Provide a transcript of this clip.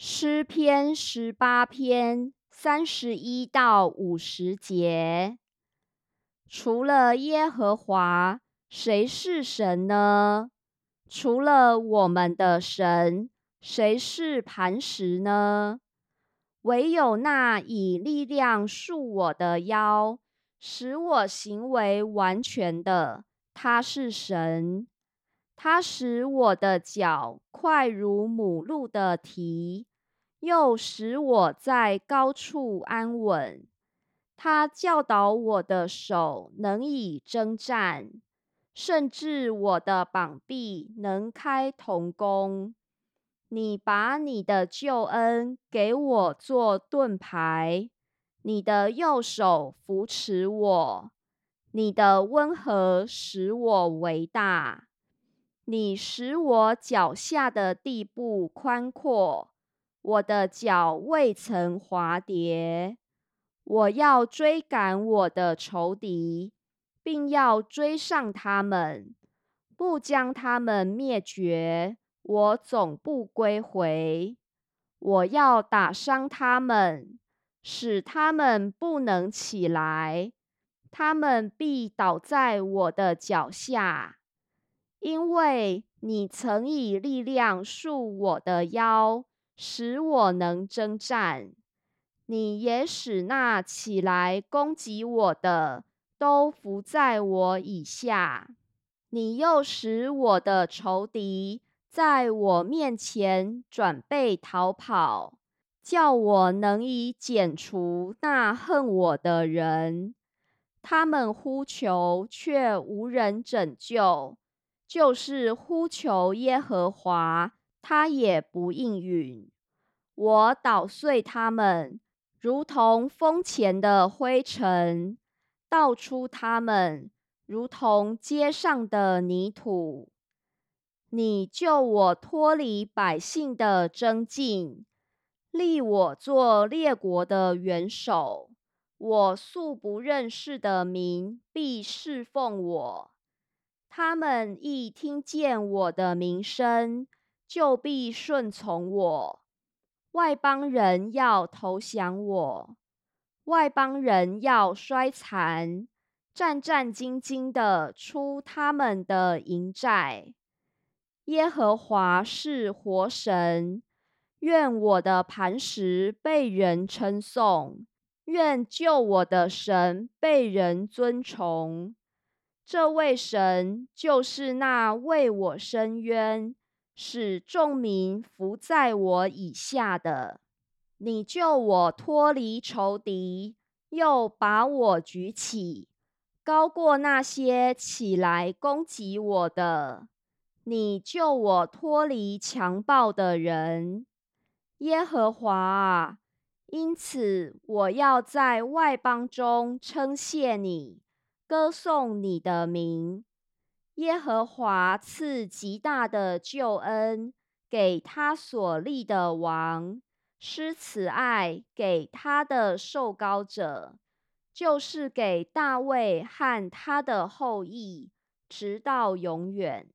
诗篇十八篇三十一到五十节。除了耶和华，谁是神呢？除了我们的神，谁是磐石呢？唯有那以力量束我的腰，使我行为完全的，他是神。他使我的脚快如母鹿的蹄。又使我在高处安稳。他教导我的手能以征战，甚至我的膀臂能开铜弓。你把你的救恩给我做盾牌，你的右手扶持我，你的温和使我为大。你使我脚下的地步宽阔。我的脚未曾滑跌，我要追赶我的仇敌，并要追上他们，不将他们灭绝。我总不归回。我要打伤他们，使他们不能起来，他们必倒在我的脚下，因为你曾以力量束我的腰。使我能征战，你也使那起来攻击我的都伏在我以下。你又使我的仇敌在我面前转背逃跑，叫我能以剪除那恨我的人。他们呼求，却无人拯救；就是呼求耶和华。他也不应允，我捣碎他们，如同风前的灰尘；倒出他们，如同街上的泥土。你救我脱离百姓的争竞，立我做列国的元首。我素不认识的民必侍奉我，他们一听见我的名声。就必顺从我，外邦人要投降我，外邦人要衰残，战战兢兢的出他们的营寨。耶和华是活神，愿我的磐石被人称颂，愿救我的神被人尊崇。这位神就是那为我伸冤。使众民伏在我以下的，你救我脱离仇敌，又把我举起，高过那些起来攻击我的。你救我脱离强暴的人，耶和华啊！因此我要在外邦中称谢你，歌颂你的名。耶和华赐极大的救恩给他所立的王，施慈爱给他的受膏者，就是给大卫和他的后裔，直到永远。